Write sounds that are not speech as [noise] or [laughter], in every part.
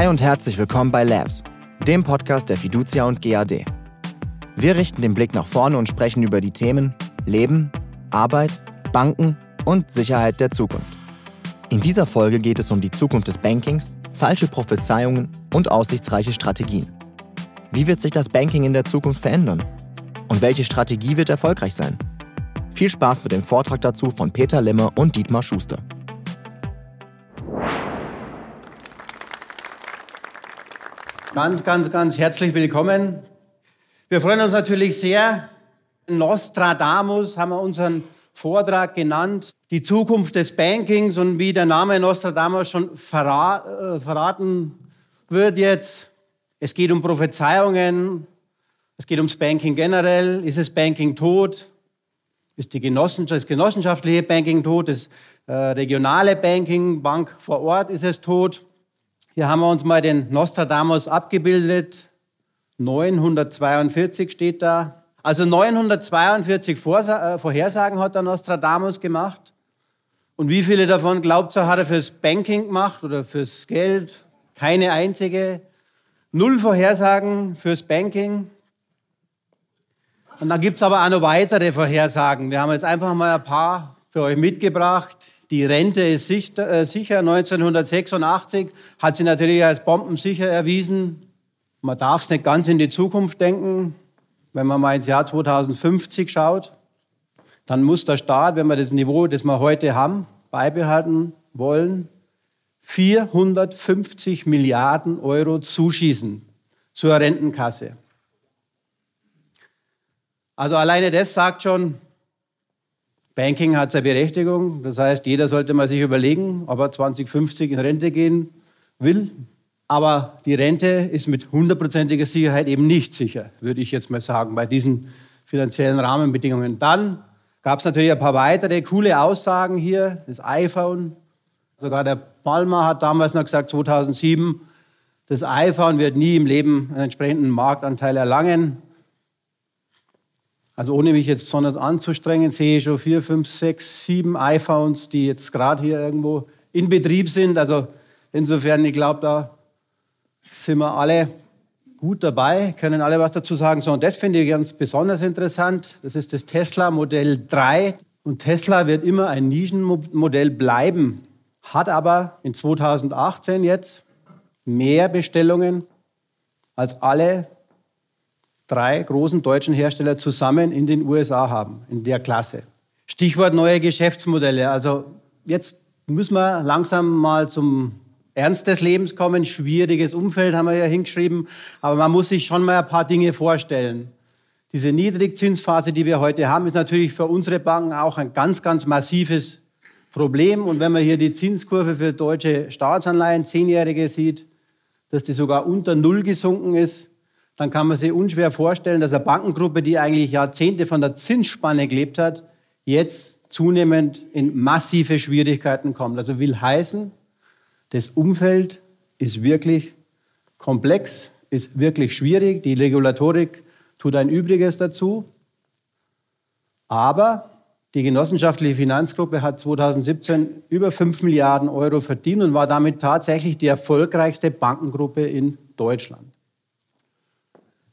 Hi und herzlich willkommen bei Labs, dem Podcast der Fiducia und GAD. Wir richten den Blick nach vorne und sprechen über die Themen Leben, Arbeit, Banken und Sicherheit der Zukunft. In dieser Folge geht es um die Zukunft des Bankings, falsche Prophezeiungen und aussichtsreiche Strategien. Wie wird sich das Banking in der Zukunft verändern? Und welche Strategie wird erfolgreich sein? Viel Spaß mit dem Vortrag dazu von Peter Limmer und Dietmar Schuster. Ganz, ganz, ganz herzlich willkommen. Wir freuen uns natürlich sehr. Nostradamus haben wir unseren Vortrag genannt. Die Zukunft des Bankings und wie der Name Nostradamus schon äh, verraten wird jetzt. Es geht um Prophezeiungen. Es geht ums Banking generell. Ist das Banking tot? Ist die Genossenschaft, das genossenschaftliche Banking tot? Das äh, regionale Banking, Bank vor Ort, ist es tot? Hier haben wir uns mal den Nostradamus abgebildet. 942 steht da. Also 942 äh, Vorhersagen hat der Nostradamus gemacht. Und wie viele davon, glaubt er, hat er fürs Banking gemacht oder fürs Geld? Keine einzige. Null Vorhersagen fürs Banking. Und dann gibt es aber auch noch weitere Vorhersagen. Wir haben jetzt einfach mal ein paar für euch mitgebracht. Die Rente ist sicher, 1986, äh, hat sie natürlich als bombensicher erwiesen. Man darf es nicht ganz in die Zukunft denken. Wenn man mal ins Jahr 2050 schaut, dann muss der Staat, wenn wir das Niveau, das wir heute haben, beibehalten wollen, 450 Milliarden Euro zuschießen zur Rentenkasse. Also alleine das sagt schon, Banking hat seine Berechtigung. Das heißt, jeder sollte mal sich überlegen, ob er 2050 in Rente gehen will. Aber die Rente ist mit hundertprozentiger Sicherheit eben nicht sicher, würde ich jetzt mal sagen, bei diesen finanziellen Rahmenbedingungen. Dann gab es natürlich ein paar weitere coole Aussagen hier. Das iPhone, sogar der Palmer hat damals noch gesagt, 2007, das iPhone wird nie im Leben einen entsprechenden Marktanteil erlangen. Also ohne mich jetzt besonders anzustrengen, sehe ich schon vier, fünf, sechs, sieben iPhones, die jetzt gerade hier irgendwo in Betrieb sind. Also insofern, ich glaube, da sind wir alle gut dabei, können alle was dazu sagen. So, und das finde ich ganz besonders interessant. Das ist das Tesla Modell 3. Und Tesla wird immer ein Nischenmodell bleiben, hat aber in 2018 jetzt mehr Bestellungen als alle drei großen deutschen Hersteller zusammen in den USA haben, in der Klasse. Stichwort neue Geschäftsmodelle. Also jetzt müssen wir langsam mal zum Ernst des Lebens kommen. Schwieriges Umfeld haben wir ja hingeschrieben. Aber man muss sich schon mal ein paar Dinge vorstellen. Diese Niedrigzinsphase, die wir heute haben, ist natürlich für unsere Banken auch ein ganz, ganz massives Problem. Und wenn man hier die Zinskurve für deutsche Staatsanleihen, zehnjährige sieht, dass die sogar unter Null gesunken ist, dann kann man sich unschwer vorstellen, dass eine Bankengruppe, die eigentlich Jahrzehnte von der Zinsspanne gelebt hat, jetzt zunehmend in massive Schwierigkeiten kommt. Also will heißen, das Umfeld ist wirklich komplex, ist wirklich schwierig. Die Regulatorik tut ein Übriges dazu. Aber die genossenschaftliche Finanzgruppe hat 2017 über 5 Milliarden Euro verdient und war damit tatsächlich die erfolgreichste Bankengruppe in Deutschland.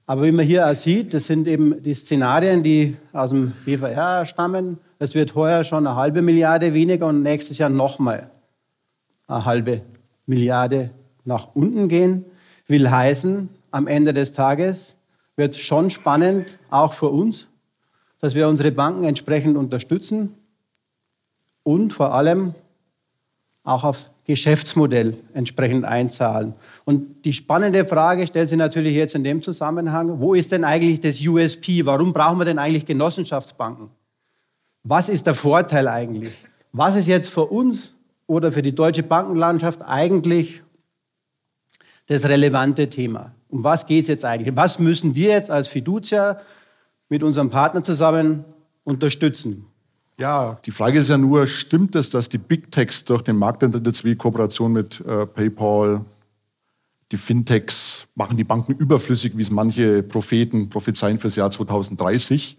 Aber wie man hier auch sieht, das sind eben die Szenarien, die aus dem BVR stammen. Es wird heuer schon eine halbe Milliarde weniger und nächstes Jahr nochmal eine halbe Milliarde nach unten gehen. Will heißen, am Ende des Tages wird es schon spannend, auch für uns, dass wir unsere Banken entsprechend unterstützen und vor allem auch aufs Geschäftsmodell entsprechend einzahlen. Und die spannende Frage stellt sich natürlich jetzt in dem Zusammenhang, wo ist denn eigentlich das USP? Warum brauchen wir denn eigentlich Genossenschaftsbanken? Was ist der Vorteil eigentlich? Was ist jetzt für uns oder für die deutsche Bankenlandschaft eigentlich das relevante Thema? Um was geht es jetzt eigentlich? Was müssen wir jetzt als Fiducia mit unserem Partner zusammen unterstützen? Ja, die Frage ist ja nur, stimmt es, dass die Big Techs durch den Markteintritt wie Kooperation mit äh, PayPal, die Fintechs machen die Banken überflüssig, wie es manche Propheten prophezeien fürs Jahr 2030?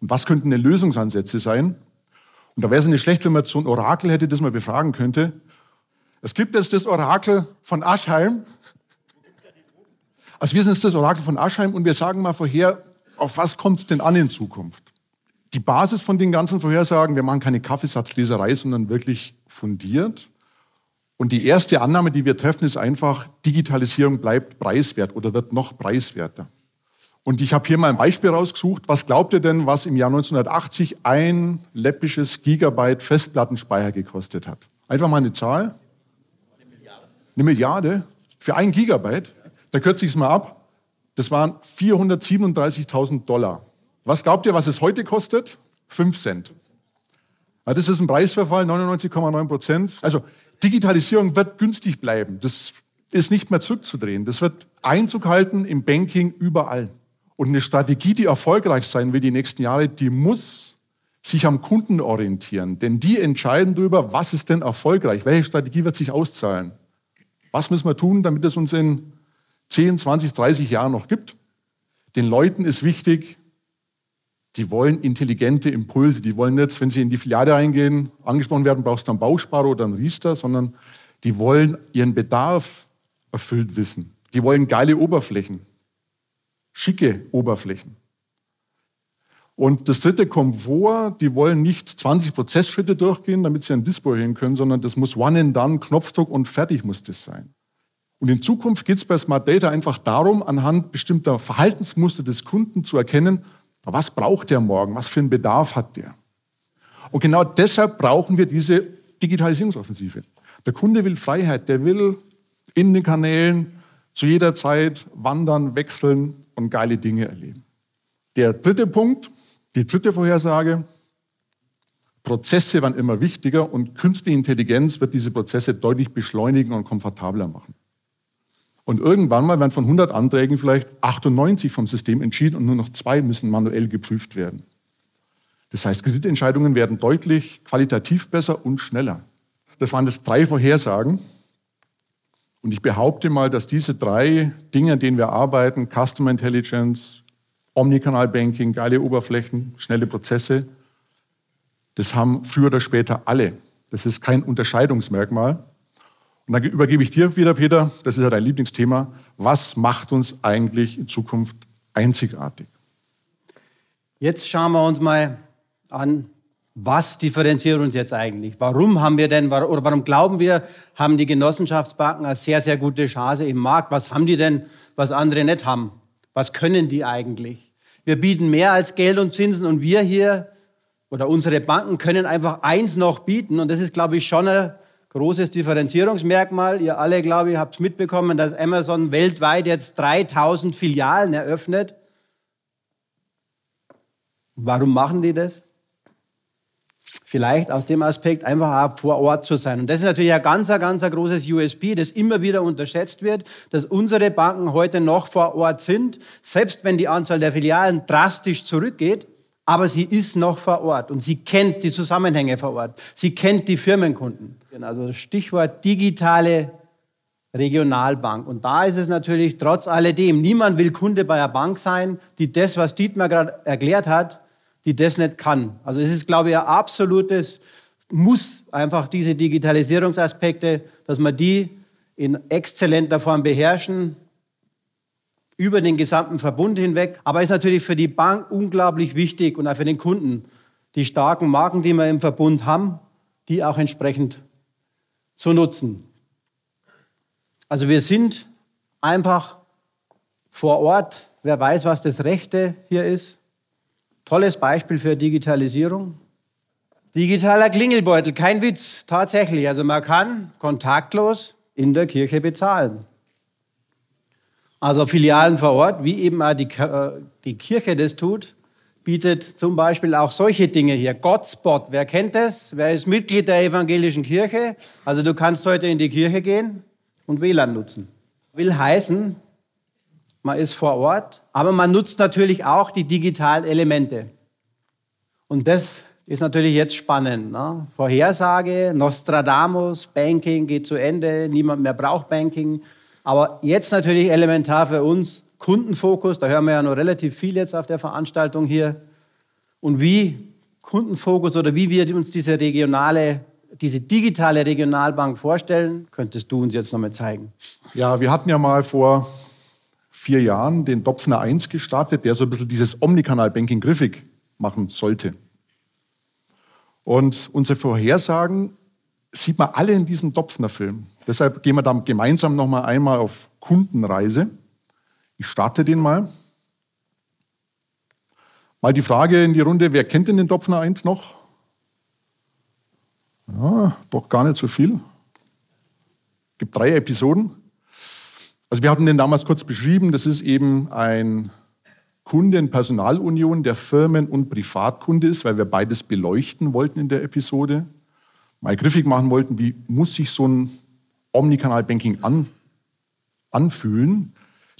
Und was könnten denn Lösungsansätze sein? Und da wäre es nicht schlecht, wenn man so ein Orakel hätte, das man befragen könnte. Es gibt jetzt das Orakel von Aschheim. Also wir sind jetzt das Orakel von Aschheim und wir sagen mal vorher, auf was kommt es denn an in Zukunft? Die Basis von den ganzen Vorhersagen, wir machen keine Kaffeesatzleserei, sondern wirklich fundiert. Und die erste Annahme, die wir treffen, ist einfach, Digitalisierung bleibt preiswert oder wird noch preiswerter. Und ich habe hier mal ein Beispiel rausgesucht. Was glaubt ihr denn, was im Jahr 1980 ein läppisches Gigabyte Festplattenspeicher gekostet hat? Einfach mal eine Zahl. Eine Milliarde. Eine Milliarde? Für ein Gigabyte? Da kürze ich es mal ab. Das waren 437.000 Dollar. Was glaubt ihr, was es heute kostet? 5 Cent. Das ist ein Preisverfall, 99,9 Prozent. Also Digitalisierung wird günstig bleiben. Das ist nicht mehr zurückzudrehen. Das wird Einzug halten im Banking überall. Und eine Strategie, die erfolgreich sein will die nächsten Jahre, die muss sich am Kunden orientieren. Denn die entscheiden darüber, was ist denn erfolgreich, welche Strategie wird sich auszahlen. Was müssen wir tun, damit es uns in 10, 20, 30 Jahren noch gibt? Den Leuten ist wichtig, die wollen intelligente Impulse. Die wollen nicht, wenn sie in die Filiale reingehen, angesprochen werden, brauchst du einen Bausparer oder einen Riester, sondern die wollen ihren Bedarf erfüllt wissen. Die wollen geile Oberflächen schicke Oberflächen. Und das dritte Komfort, die wollen nicht 20 Prozessschritte durchgehen, damit sie ein Display hin können, sondern das muss one and done, Knopfdruck und fertig muss das sein. Und in Zukunft geht es bei Smart Data einfach darum, anhand bestimmter Verhaltensmuster des Kunden zu erkennen, was braucht der morgen, was für einen Bedarf hat der. Und genau deshalb brauchen wir diese Digitalisierungsoffensive. Der Kunde will Freiheit, der will in den Kanälen zu jeder Zeit wandern, wechseln, und geile Dinge erleben. Der dritte Punkt, die dritte Vorhersage, Prozesse werden immer wichtiger und künstliche Intelligenz wird diese Prozesse deutlich beschleunigen und komfortabler machen. Und irgendwann mal werden von 100 Anträgen vielleicht 98 vom System entschieden und nur noch zwei müssen manuell geprüft werden. Das heißt, Kreditentscheidungen werden deutlich qualitativ besser und schneller. Das waren das drei Vorhersagen. Und ich behaupte mal, dass diese drei Dinge, an denen wir arbeiten, Customer Intelligence, Omnikanal Banking, geile Oberflächen, schnelle Prozesse, das haben früher oder später alle. Das ist kein Unterscheidungsmerkmal. Und dann übergebe ich dir wieder, Peter, das ist ja dein Lieblingsthema. Was macht uns eigentlich in Zukunft einzigartig? Jetzt schauen wir uns mal an, was differenziert uns jetzt eigentlich? Warum haben wir denn, oder warum glauben wir, haben die Genossenschaftsbanken eine sehr, sehr gute Chance im Markt? Was haben die denn, was andere nicht haben? Was können die eigentlich? Wir bieten mehr als Geld und Zinsen und wir hier oder unsere Banken können einfach eins noch bieten und das ist, glaube ich, schon ein großes Differenzierungsmerkmal. Ihr alle, glaube ich, habt es mitbekommen, dass Amazon weltweit jetzt 3000 Filialen eröffnet. Warum machen die das? vielleicht aus dem Aspekt einfach auch vor Ort zu sein. Und das ist natürlich ein ganz, ganz ein großes USP, das immer wieder unterschätzt wird, dass unsere Banken heute noch vor Ort sind, selbst wenn die Anzahl der Filialen drastisch zurückgeht. Aber sie ist noch vor Ort und sie kennt die Zusammenhänge vor Ort. Sie kennt die Firmenkunden. Also Stichwort digitale Regionalbank. Und da ist es natürlich trotz alledem, niemand will Kunde bei einer Bank sein, die das, was Dietmar gerade erklärt hat, die das nicht kann. Also es ist, glaube ich, ein absolutes Muss, einfach diese Digitalisierungsaspekte, dass man die in exzellenter Form beherrschen, über den gesamten Verbund hinweg. Aber ist natürlich für die Bank unglaublich wichtig und auch für den Kunden, die starken Marken, die wir im Verbund haben, die auch entsprechend zu nutzen. Also wir sind einfach vor Ort. Wer weiß, was das Rechte hier ist. Tolles Beispiel für Digitalisierung. Digitaler Klingelbeutel, kein Witz, tatsächlich. Also man kann kontaktlos in der Kirche bezahlen. Also Filialen vor Ort, wie eben auch die, äh, die Kirche das tut, bietet zum Beispiel auch solche Dinge hier. Godspot, wer kennt das? Wer ist Mitglied der evangelischen Kirche? Also du kannst heute in die Kirche gehen und WLAN nutzen. Will heißen, man ist vor Ort, aber man nutzt natürlich auch die digitalen Elemente. Und das ist natürlich jetzt spannend. Ne? Vorhersage, Nostradamus, Banking geht zu Ende, niemand mehr braucht Banking. Aber jetzt natürlich elementar für uns Kundenfokus, da hören wir ja noch relativ viel jetzt auf der Veranstaltung hier. Und wie Kundenfokus oder wie wir uns diese regionale, diese digitale Regionalbank vorstellen, könntest du uns jetzt noch mal zeigen. Ja, wir hatten ja mal vor vier Jahren den Dopfner 1 gestartet, der so ein bisschen dieses Omnikanal-Banking griffig machen sollte. Und unsere Vorhersagen sieht man alle in diesem Dopfner-Film. Deshalb gehen wir da gemeinsam noch mal einmal auf Kundenreise. Ich starte den mal. Mal die Frage in die Runde, wer kennt denn den Dopfner 1 noch? Ja, doch gar nicht so viel. Es gibt drei Episoden. Also wir hatten den damals kurz beschrieben. Das ist eben ein Kunden-Personalunion, der Firmen- und Privatkunde ist, weil wir beides beleuchten wollten in der Episode. Mal griffig machen wollten, wie muss sich so ein Omnikanal-Banking an, anfühlen.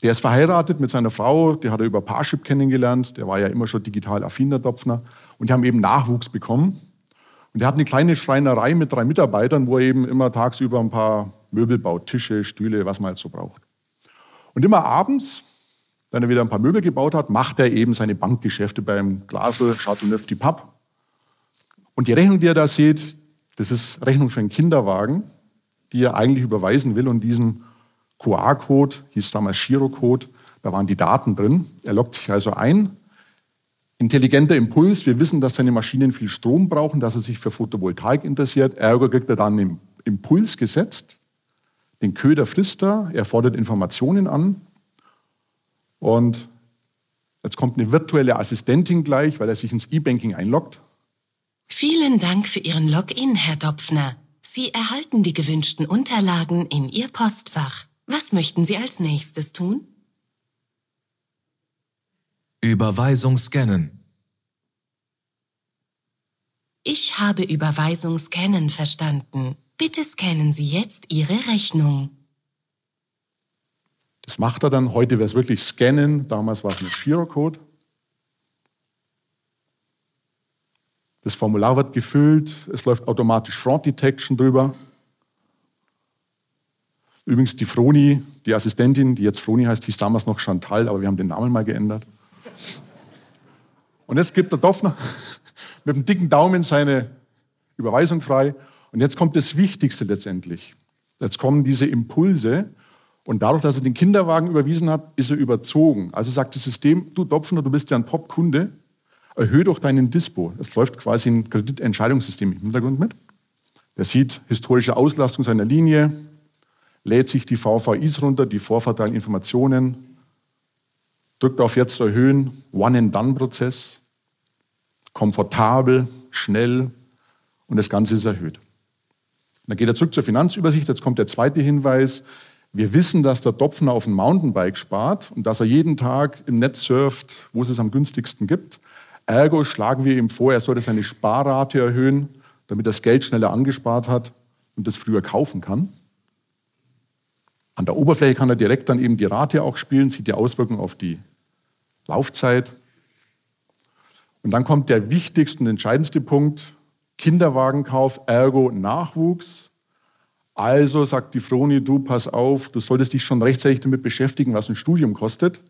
Der ist verheiratet mit seiner Frau, die hat er über Parship kennengelernt, der war ja immer schon digital affin, der Dopfner. Und die haben eben Nachwuchs bekommen. Und er hat eine kleine Schreinerei mit drei Mitarbeitern, wo er eben immer tagsüber ein paar Möbel baut, Tische, Stühle, was man halt so braucht. Und immer abends, wenn er wieder ein paar Möbel gebaut hat, macht er eben seine Bankgeschäfte beim Glasl, Chateauneuf du Pape. Und die Rechnung, die er da sieht, das ist Rechnung für einen Kinderwagen, die er eigentlich überweisen will. Und diesen QR-Code, hieß damals Girocode, da waren die Daten drin. Er loggt sich also ein, Intelligenter Impuls, wir wissen, dass seine Maschinen viel Strom brauchen, dass er sich für Photovoltaik interessiert. Ergo kriegt er dann einen Impuls gesetzt. Den Köder frisst er, er fordert Informationen an. Und jetzt kommt eine virtuelle Assistentin gleich, weil er sich ins E-Banking einloggt. Vielen Dank für Ihren Login, Herr Dopfner. Sie erhalten die gewünschten Unterlagen in Ihr Postfach. Was möchten Sie als nächstes tun? Überweisung scannen. Ich habe Überweisung scannen verstanden. Bitte scannen Sie jetzt Ihre Rechnung. Das macht er dann. Heute wäre es wirklich scannen. Damals war es mit Girocode. Das Formular wird gefüllt. Es läuft automatisch Fraud Detection drüber. Übrigens die Froni, die Assistentin, die jetzt Froni heißt, hieß damals noch Chantal, aber wir haben den Namen mal geändert. Und jetzt gibt der Doffner [laughs] mit dem dicken Daumen seine Überweisung frei. Und jetzt kommt das Wichtigste letztendlich. Jetzt kommen diese Impulse. Und dadurch, dass er den Kinderwagen überwiesen hat, ist er überzogen. Also sagt das System, du Dopfner, du bist ja ein Top-Kunde, erhöhe doch deinen Dispo. Es läuft quasi ein Kreditentscheidungssystem im Hintergrund mit. Der sieht historische Auslastung seiner Linie, lädt sich die VVIs runter, die Vorverteilinformationen, drückt auf Jetzt erhöhen, One-and-Done-Prozess, komfortabel, schnell und das Ganze ist erhöht. dann geht er zurück zur Finanzübersicht, jetzt kommt der zweite Hinweis. Wir wissen, dass der Dopfner auf dem Mountainbike spart und dass er jeden Tag im Netz surft, wo es es am günstigsten gibt. Ergo schlagen wir ihm vor, er sollte seine Sparrate erhöhen, damit er das Geld schneller angespart hat und das früher kaufen kann. An der Oberfläche kann er direkt dann eben die Rate auch spielen, sieht die Auswirkungen auf die Laufzeit. Und dann kommt der wichtigste und entscheidendste Punkt, Kinderwagenkauf, ergo Nachwuchs. Also sagt die Froni, du pass auf, du solltest dich schon rechtzeitig damit beschäftigen, was ein Studium kostet.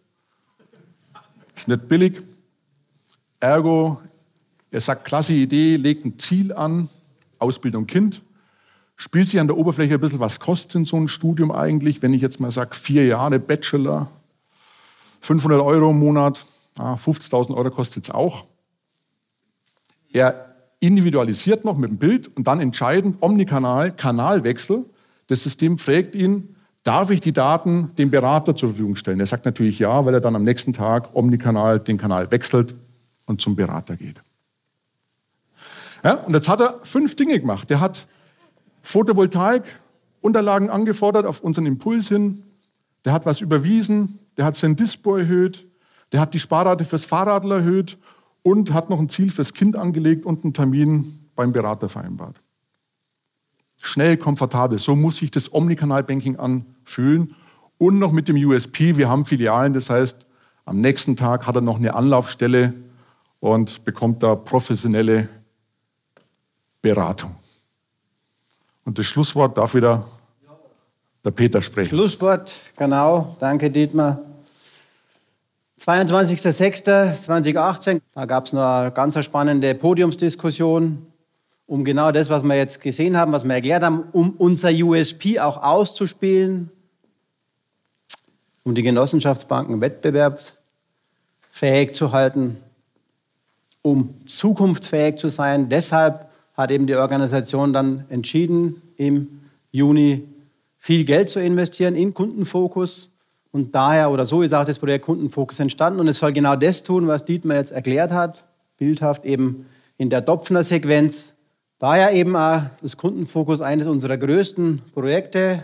Ist nicht billig. Ergo, er sagt, klasse Idee, legt ein Ziel an, Ausbildung Kind spielt sich an der Oberfläche ein bisschen, was kostet denn so ein Studium eigentlich? Wenn ich jetzt mal sage, vier Jahre Bachelor, 500 Euro im Monat, ah, 50.000 Euro kostet es auch. Er individualisiert noch mit dem Bild und dann entscheidend Omnikanal, Kanalwechsel. Das System fragt ihn, darf ich die Daten dem Berater zur Verfügung stellen? Er sagt natürlich ja, weil er dann am nächsten Tag Omnikanal den Kanal wechselt und zum Berater geht. Ja, und jetzt hat er fünf Dinge gemacht. Der hat Photovoltaik-Unterlagen angefordert auf unseren Impuls hin. Der hat was überwiesen, der hat sein Dispo erhöht, der hat die Sparrate fürs Fahrrad erhöht und hat noch ein Ziel fürs Kind angelegt und einen Termin beim Berater vereinbart. Schnell, komfortabel, so muss sich das Omnikanal-Banking anfühlen. Und noch mit dem USP, wir haben Filialen, das heißt, am nächsten Tag hat er noch eine Anlaufstelle und bekommt da professionelle Beratung. Und das Schlusswort darf wieder der Peter sprechen. Schlusswort, genau. Danke, Dietmar. 22.06.2018, da gab es eine ganz spannende Podiumsdiskussion um genau das, was wir jetzt gesehen haben, was wir erklärt haben, um unser USP auch auszuspielen. um die Genossenschaftsbanken wettbewerbsfähig zu halten, um zukunftsfähig zu sein. Deshalb hat eben die Organisation dann entschieden, im Juni viel Geld zu investieren in Kundenfokus. Und daher oder so ist auch das Projekt Kundenfokus entstanden. Und es soll genau das tun, was Dietmar jetzt erklärt hat, bildhaft eben in der Dopfner-Sequenz. Daher eben auch das Kundenfokus eines unserer größten Projekte.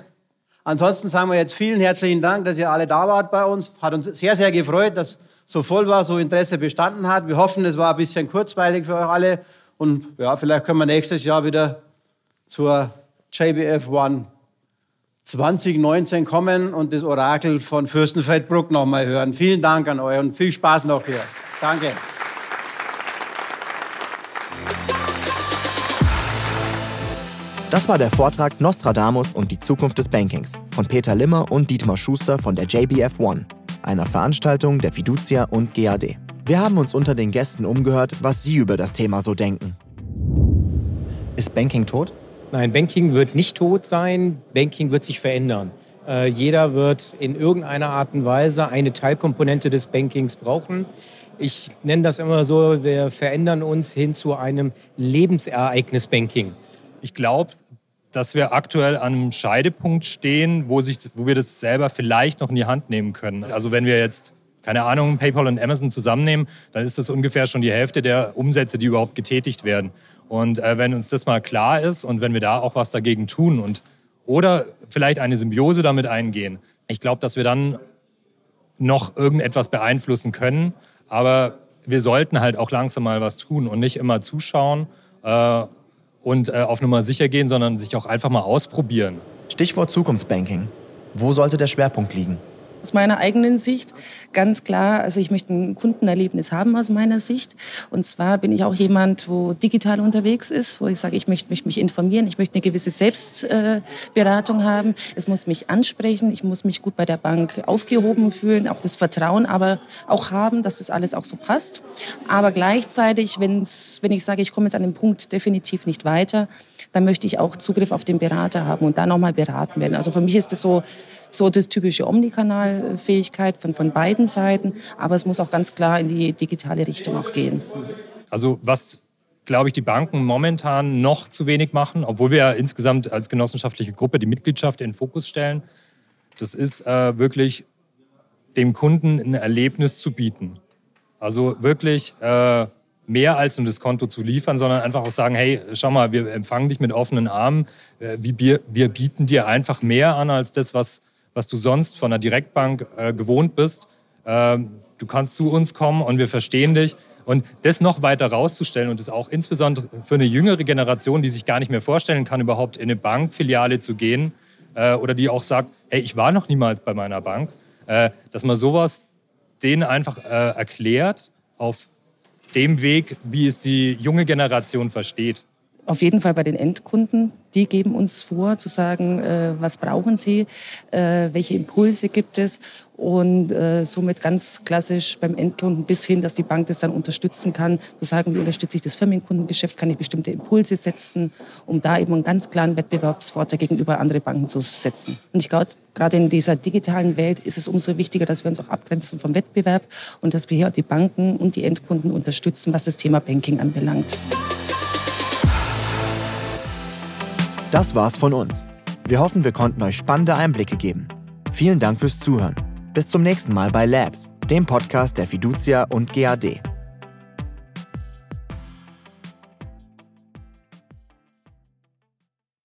Ansonsten sagen wir jetzt vielen herzlichen Dank, dass ihr alle da wart bei uns. Hat uns sehr, sehr gefreut, dass so voll war, so Interesse bestanden hat. Wir hoffen, es war ein bisschen kurzweilig für euch alle. Und ja, vielleicht können wir nächstes Jahr wieder zur JBF One 2019 kommen und das Orakel von Fürstenfeldbruck nochmal hören. Vielen Dank an euch und viel Spaß noch hier. Danke. Das war der Vortrag Nostradamus und die Zukunft des Bankings von Peter Limmer und Dietmar Schuster von der JBF One, einer Veranstaltung der Fiducia und GAD. Wir haben uns unter den Gästen umgehört, was sie über das Thema so denken. Ist Banking tot? Nein, Banking wird nicht tot sein, Banking wird sich verändern. Äh, jeder wird in irgendeiner Art und Weise eine Teilkomponente des Bankings brauchen. Ich nenne das immer so, wir verändern uns hin zu einem Lebensereignis-Banking. Ich glaube, dass wir aktuell an einem Scheidepunkt stehen, wo, sich, wo wir das selber vielleicht noch in die Hand nehmen können. Also wenn wir jetzt keine Ahnung, PayPal und Amazon zusammennehmen, dann ist das ungefähr schon die Hälfte der Umsätze, die überhaupt getätigt werden. Und äh, wenn uns das mal klar ist und wenn wir da auch was dagegen tun und oder vielleicht eine Symbiose damit eingehen, ich glaube, dass wir dann noch irgendetwas beeinflussen können. Aber wir sollten halt auch langsam mal was tun und nicht immer zuschauen äh, und äh, auf Nummer sicher gehen, sondern sich auch einfach mal ausprobieren. Stichwort Zukunftsbanking. Wo sollte der Schwerpunkt liegen? Aus meiner eigenen Sicht ganz klar, also ich möchte ein Kundenerlebnis haben aus meiner Sicht. Und zwar bin ich auch jemand, wo digital unterwegs ist, wo ich sage, ich möchte mich, informieren, ich möchte eine gewisse Selbstberatung haben. Es muss mich ansprechen, ich muss mich gut bei der Bank aufgehoben fühlen, auch das Vertrauen aber auch haben, dass das alles auch so passt. Aber gleichzeitig, wenn's, wenn ich sage, ich komme jetzt an dem Punkt definitiv nicht weiter, dann möchte ich auch Zugriff auf den Berater haben und da nochmal beraten werden. Also für mich ist das so, so das typische Omnikanalfähigkeit von, von beiden Seiten, aber es muss auch ganz klar in die digitale Richtung auch gehen. Also was glaube ich, die Banken momentan noch zu wenig machen, obwohl wir ja insgesamt als genossenschaftliche Gruppe die Mitgliedschaft in den Fokus stellen. Das ist äh, wirklich dem Kunden ein Erlebnis zu bieten. Also wirklich äh, mehr als nur das Konto zu liefern, sondern einfach auch sagen, hey, schau mal, wir empfangen dich mit offenen Armen. Äh, wir, bieten dir einfach mehr an als das, was, was du sonst von der Direktbank äh, gewohnt bist. Ähm, du kannst zu uns kommen und wir verstehen dich. Und das noch weiter rauszustellen und das auch insbesondere für eine jüngere Generation, die sich gar nicht mehr vorstellen kann, überhaupt in eine Bankfiliale zu gehen äh, oder die auch sagt, hey, ich war noch niemals bei meiner Bank, äh, dass man sowas denen einfach äh, erklärt auf dem Weg, wie es die junge Generation versteht. Auf jeden Fall bei den Endkunden. Die geben uns vor, zu sagen, äh, was brauchen sie, äh, welche Impulse gibt es und äh, somit ganz klassisch beim Endkunden bis hin, dass die Bank das dann unterstützen kann, zu sagen, wie unterstütze ich das Firmenkundengeschäft, kann ich bestimmte Impulse setzen, um da eben einen ganz klaren Wettbewerbsvorteil gegenüber anderen Banken zu setzen. Und ich glaube, gerade in dieser digitalen Welt ist es umso wichtiger, dass wir uns auch abgrenzen vom Wettbewerb und dass wir hier die Banken und die Endkunden unterstützen, was das Thema Banking anbelangt. Das war's von uns. Wir hoffen, wir konnten euch spannende Einblicke geben. Vielen Dank fürs Zuhören. Bis zum nächsten Mal bei Labs, dem Podcast der Fiducia und GAD.